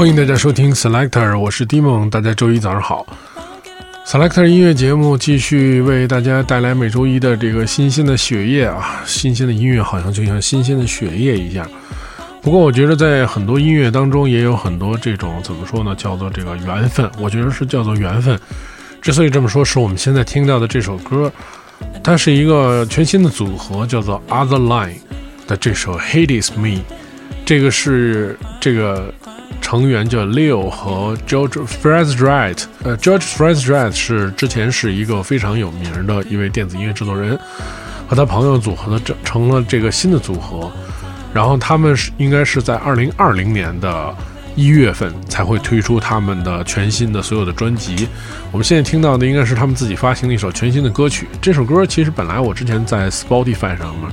欢迎大家收听 Selector，我是 Dimon，大家周一早上好。Selector 音乐节目继续为大家带来每周一的这个新鲜的血液啊，新鲜的音乐好像就像新鲜的血液一样。不过我觉得在很多音乐当中也有很多这种怎么说呢，叫做这个缘分，我觉得是叫做缘分。之所以这么说，是我们现在听到的这首歌，它是一个全新的组合，叫做 Other Line 的这首 Hate Is Me，这个是这个。成员叫 Leo 和 George f r e z r i g h t 呃，George f r e z r i g h t 是之前是一个非常有名的一位电子音乐制作人，和他朋友组合的成成了这个新的组合，然后他们是应该是在二零二零年的一月份才会推出他们的全新的所有的专辑。我们现在听到的应该是他们自己发行的一首全新的歌曲。这首歌其实本来我之前在 Spotify 上面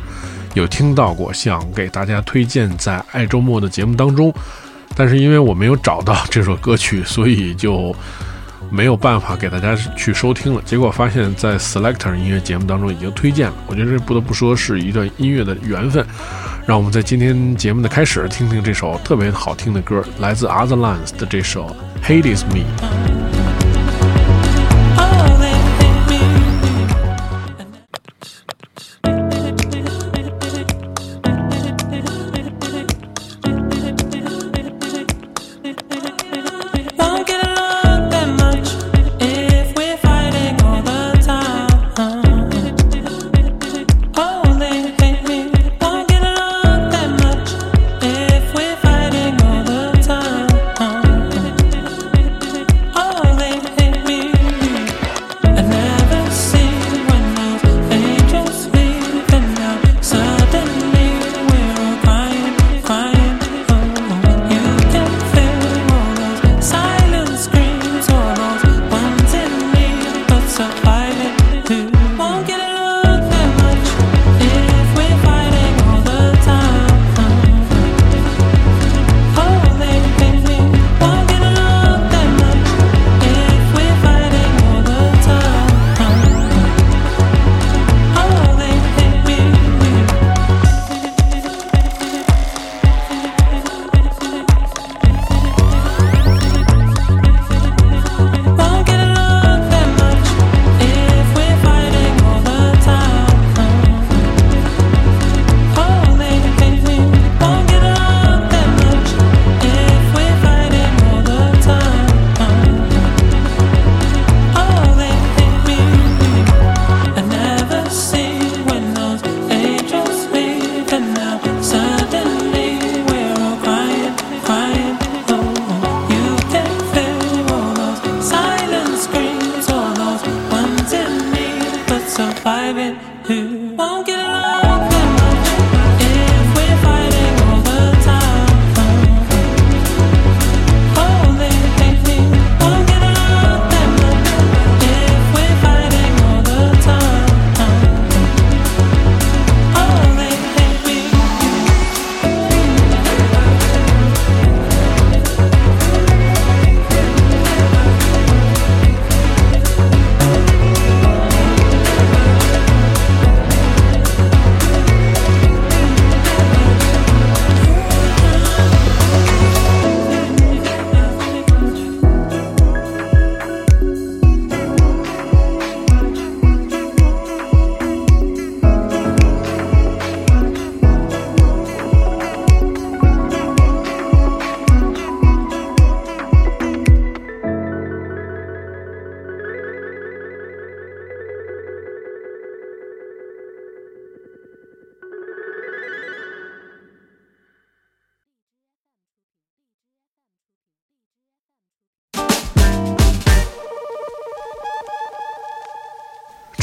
有听到过，想给大家推荐在爱周末的节目当中。但是因为我没有找到这首歌曲，所以就没有办法给大家去收听了。结果发现，在 Selector 音乐节目当中已经推荐了。我觉得这不得不说是一段音乐的缘分。让我们在今天节目的开始听听这首特别好听的歌，来自 Otherlands 的这首《Hate Is Me》。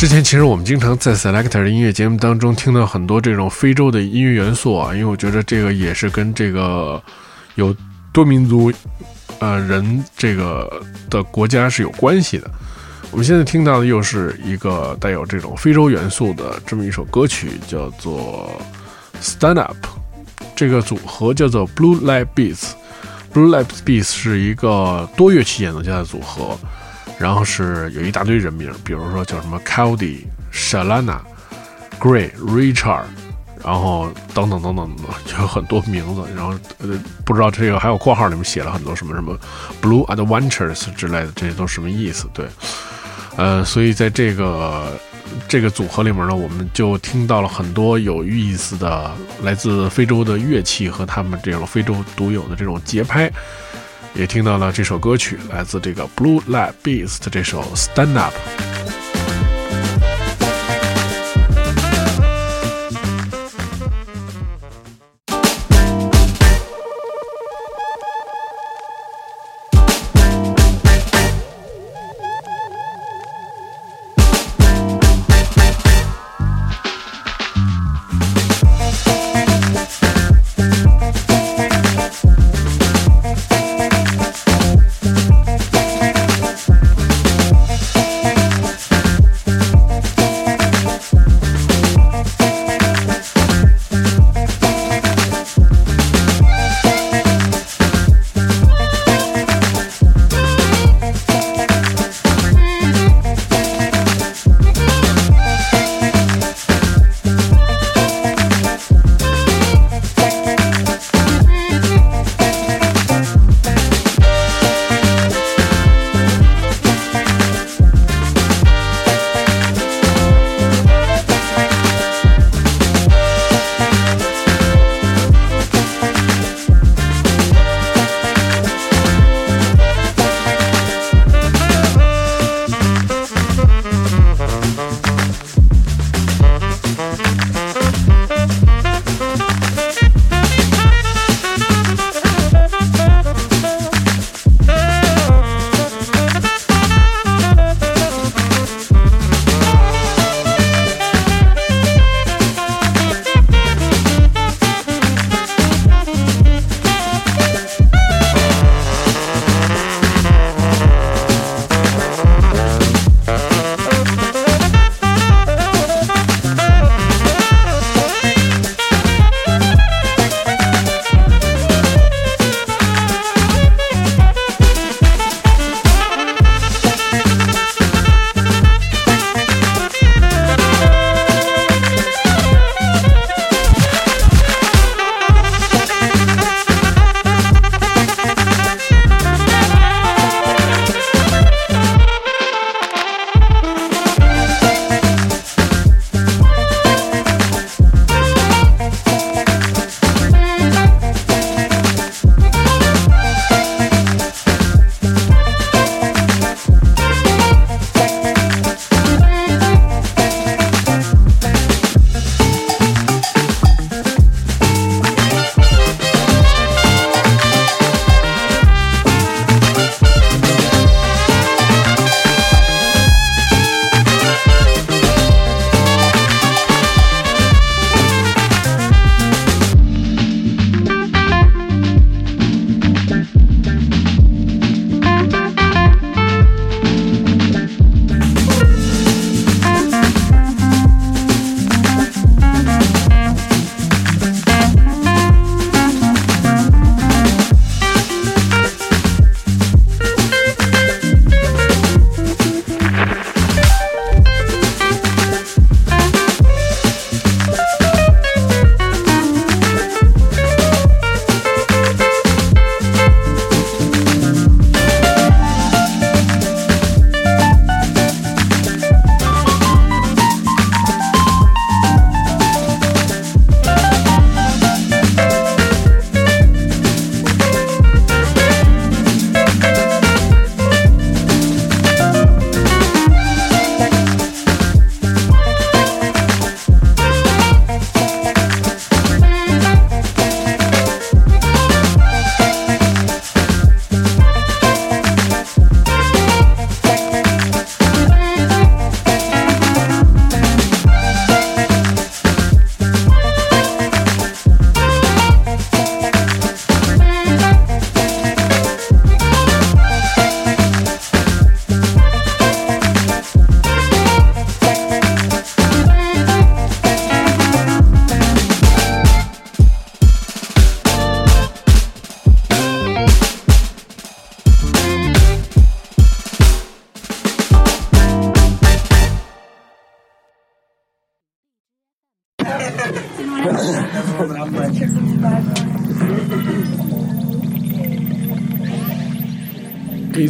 之前其实我们经常在 Selector 的音乐节目当中听到很多这种非洲的音乐元素啊，因为我觉得这个也是跟这个有多民族呃人这个的国家是有关系的。我们现在听到的又是一个带有这种非洲元素的这么一首歌曲，叫做 Stand Up。这个组合叫做 Blue Light Beats。Blue Light Beats 是一个多乐器演奏家的组合。然后是有一大堆人名，比如说叫什么 c a l d y Shalana、Gray、Richard，然后等等等等等，有很多名字，然后呃不知道这个还有括号里面写了很多什么什么 Blue Adventures 之类的，这些都什么意思？对，呃，所以在这个这个组合里面呢，我们就听到了很多有意思的来自非洲的乐器和他们这种非洲独有的这种节拍，也听到了这首歌曲来自这个 Blue Lab Beast 这首 Stand Up。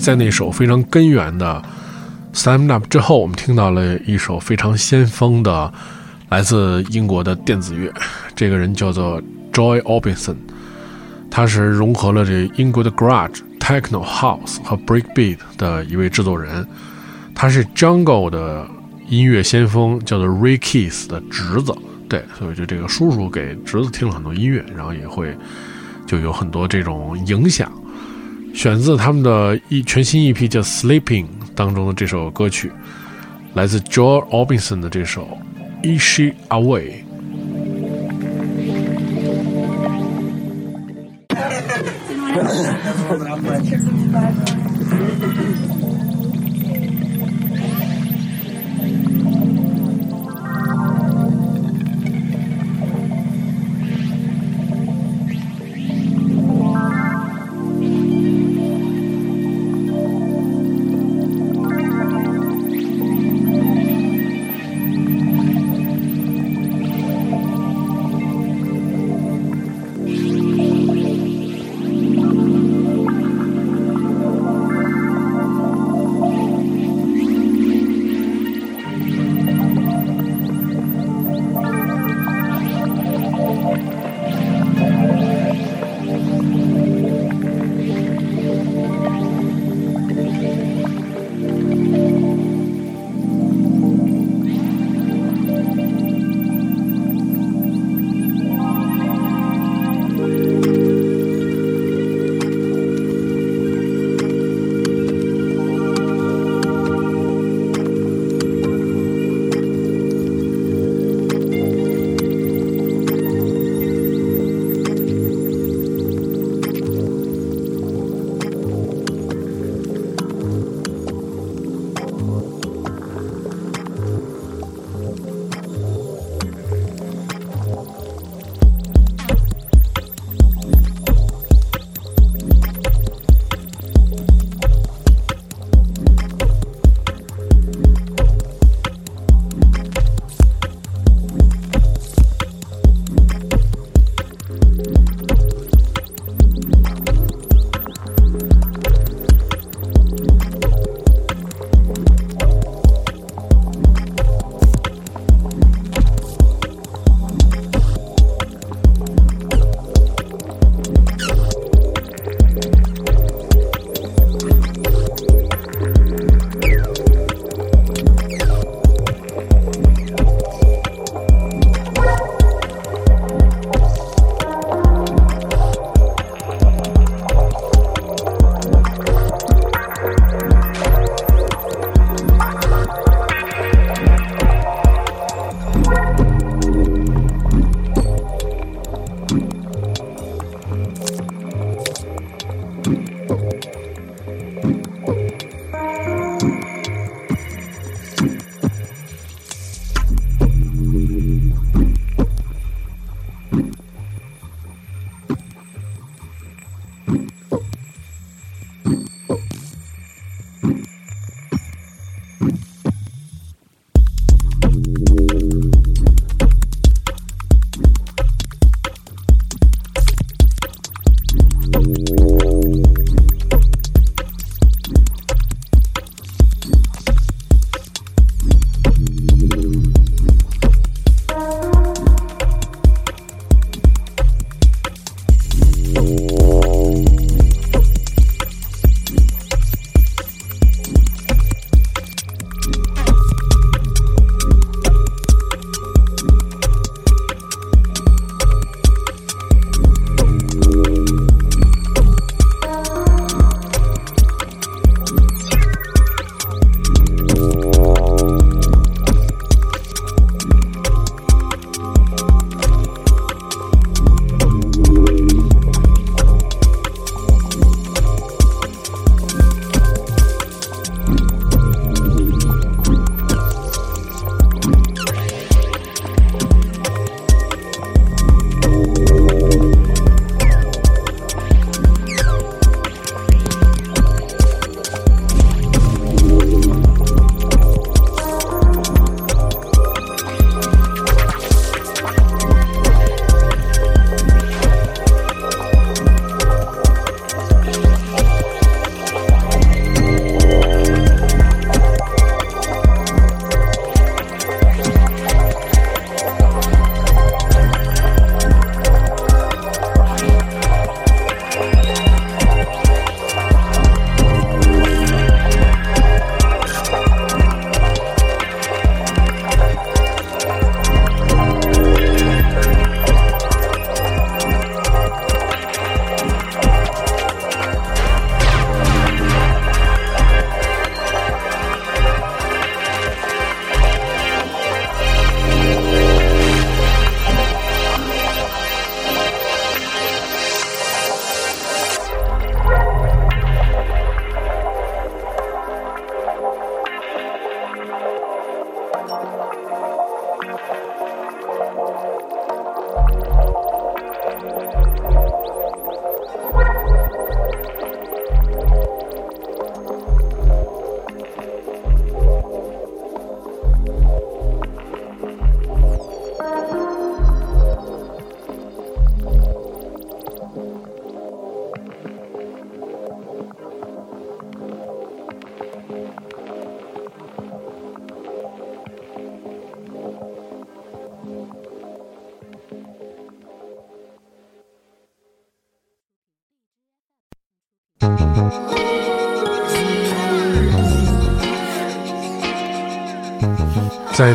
在那首非常根源的《Stand Up》之后，我们听到了一首非常先锋的来自英国的电子乐。这个人叫做 Joy obison 他是融合了这英国的 Garage、Techno、House 和 Breakbeat 的一位制作人。他是 Jungle 的音乐先锋，叫做 Ray Keith 的侄子。对，所以就这个叔叔给侄子听了很多音乐，然后也会就有很多这种影响。选自他们的一全新一批叫《Sleeping》当中的这首歌曲，来自 Joel Robinson 的这首《Is She Away》。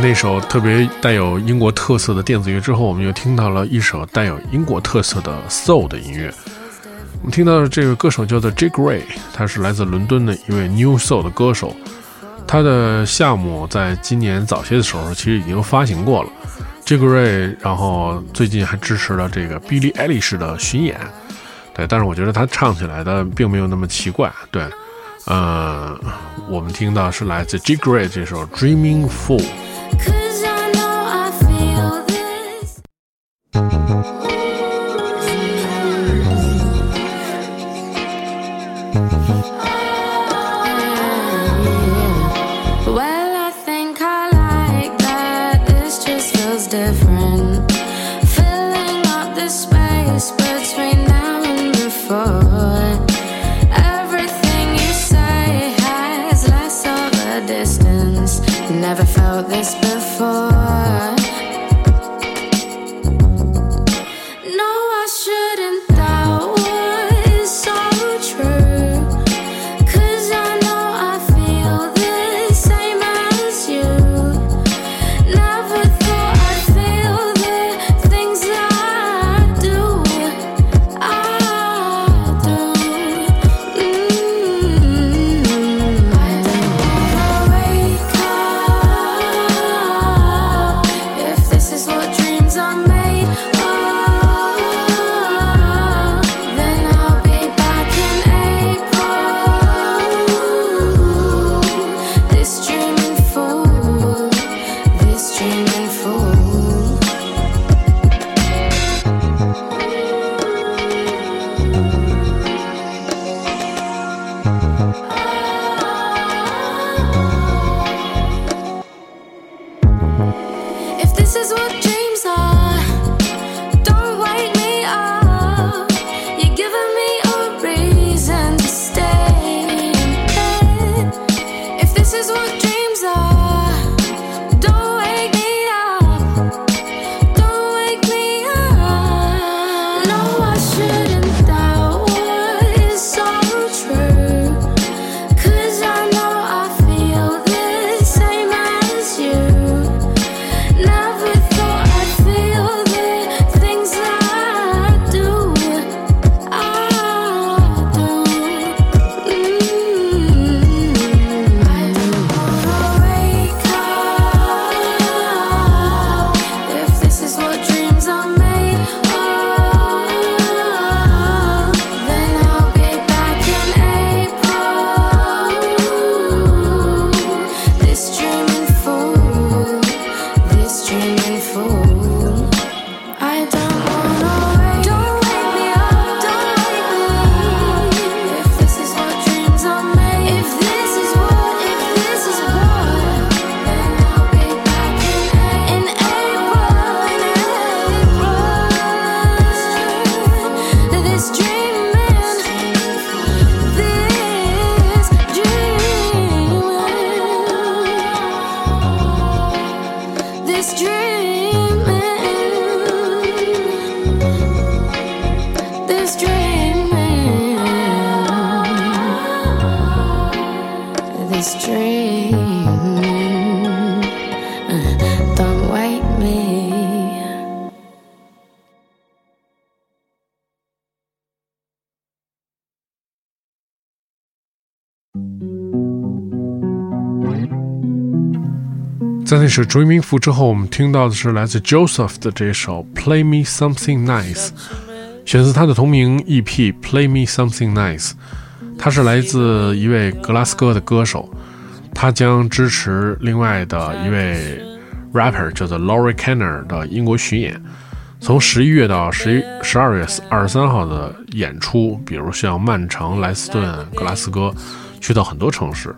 那首特别带有英国特色的电子乐之后，我们又听到了一首带有英国特色的 soul 的音乐。我们听到的这个歌手叫做 Jake Ray，他是来自伦敦的一位 New Soul 的歌手。他的项目在今年早些的时候其实已经发行过了。Jake Ray，然后最近还支持了这个 Billie Eilish 的巡演。对，但是我觉得他唱起来的并没有那么奇怪。对，呃，我们听到是来自 Jake Ray 这首 Dreaming Fool。Thank you. 在那首《Dreaming》之后，我们听到的是来自 Joseph 的这首《Play Me Something Nice》，选自他的同名 EP《Play Me Something Nice》。他是来自一位格拉斯哥的歌手，他将支持另外的一位 rapper 叫做 Laurie Kenner 的英国巡演。从十一月到十一十二月二十三号的演出，比如像曼城、莱斯顿、格拉斯哥，去到很多城市。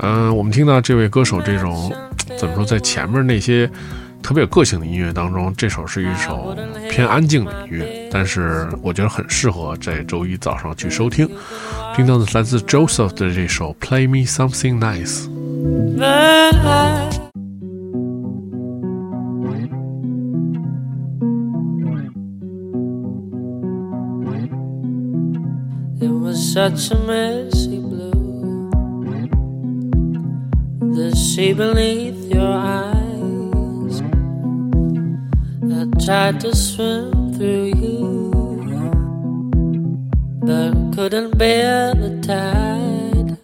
嗯，我们听到这位歌手这种怎么说，在前面那些特别有个性的音乐当中，这首是一首偏安静的音乐，但是我觉得很适合在周一早上去收听。听到的是来自 Joseph 的这首《Play Me Something Nice》。such a mess The sea beneath your eyes. I tried to swim through you, but couldn't bear the tide.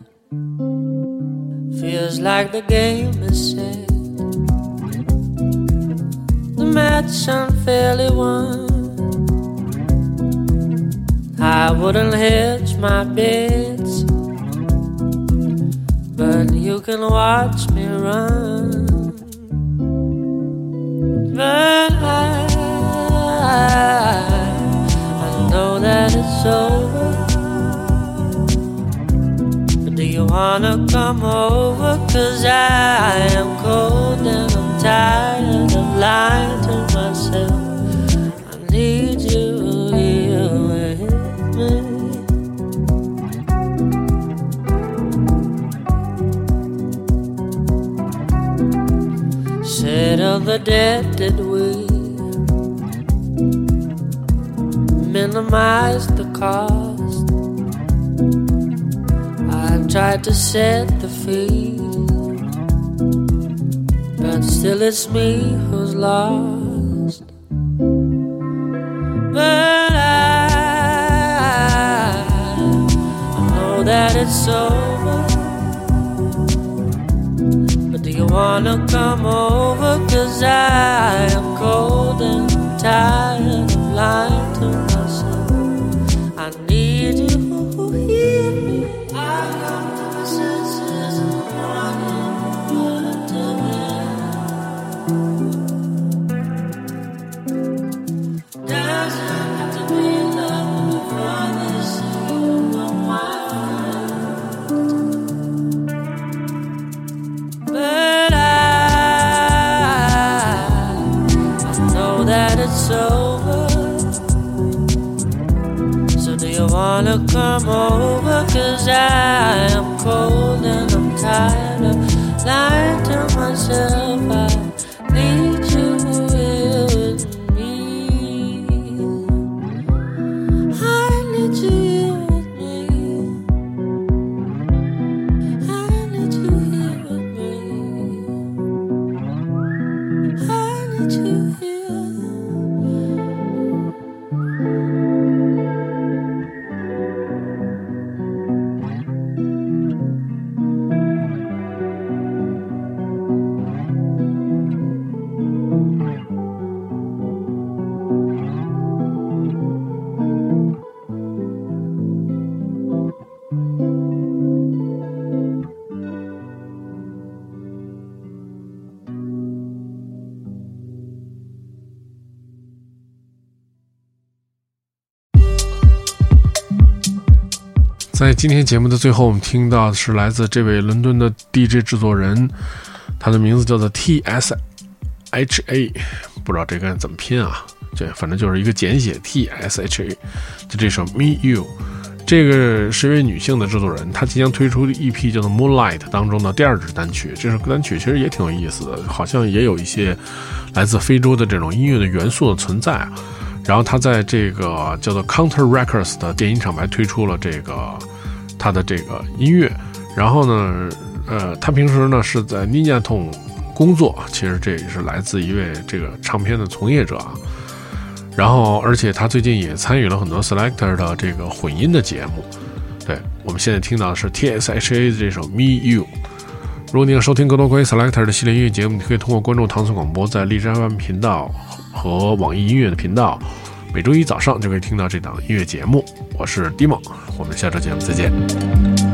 Feels like the game is set. The match unfairly won. I wouldn't hedge my bets, but you can watch me run. But I, I know that it's over. Do you wanna come over? Cause I am cold and I'm tired of lying to myself. Settle the debt that we minimize the cost? I tried to set the fee, but still it's me who's lost. But I, I know that it's over. Wanna come over? Cause I am cold and tired of lying come over? Cause I am cold and I'm tired of lying to myself. I 在今天节目的最后，我们听到的是来自这位伦敦的 DJ 制作人，他的名字叫做 T.S. H.A，不知道这个怎么拼啊？这反正就是一个简写 T.S.H.A，就这首《Me You》，这个是一位女性的制作人，她即将推出的 EP 叫做《Moonlight》当中的第二支单曲。这首歌单曲其实也挺有意思的，好像也有一些来自非洲的这种音乐的元素的存在啊。然后他在这个叫做 Counter Records 的电音厂牌推出了这个他的这个音乐。然后呢，呃，他平时呢是在 Ninja Tone 工作，其实这也是来自一位这个唱片的从业者啊。然后，而且他最近也参与了很多 Selector 的这个混音的节目。对我们现在听到的是 T.S.H.A 的这首 Me You。如果你想收听更多关于 Selector 的系列音乐节目，你可以通过关注唐宋广播在荔枝 FM 频道和网易音乐的频道，每周一早上就可以听到这档音乐节目。我是 Dimo，我们下周节目再见。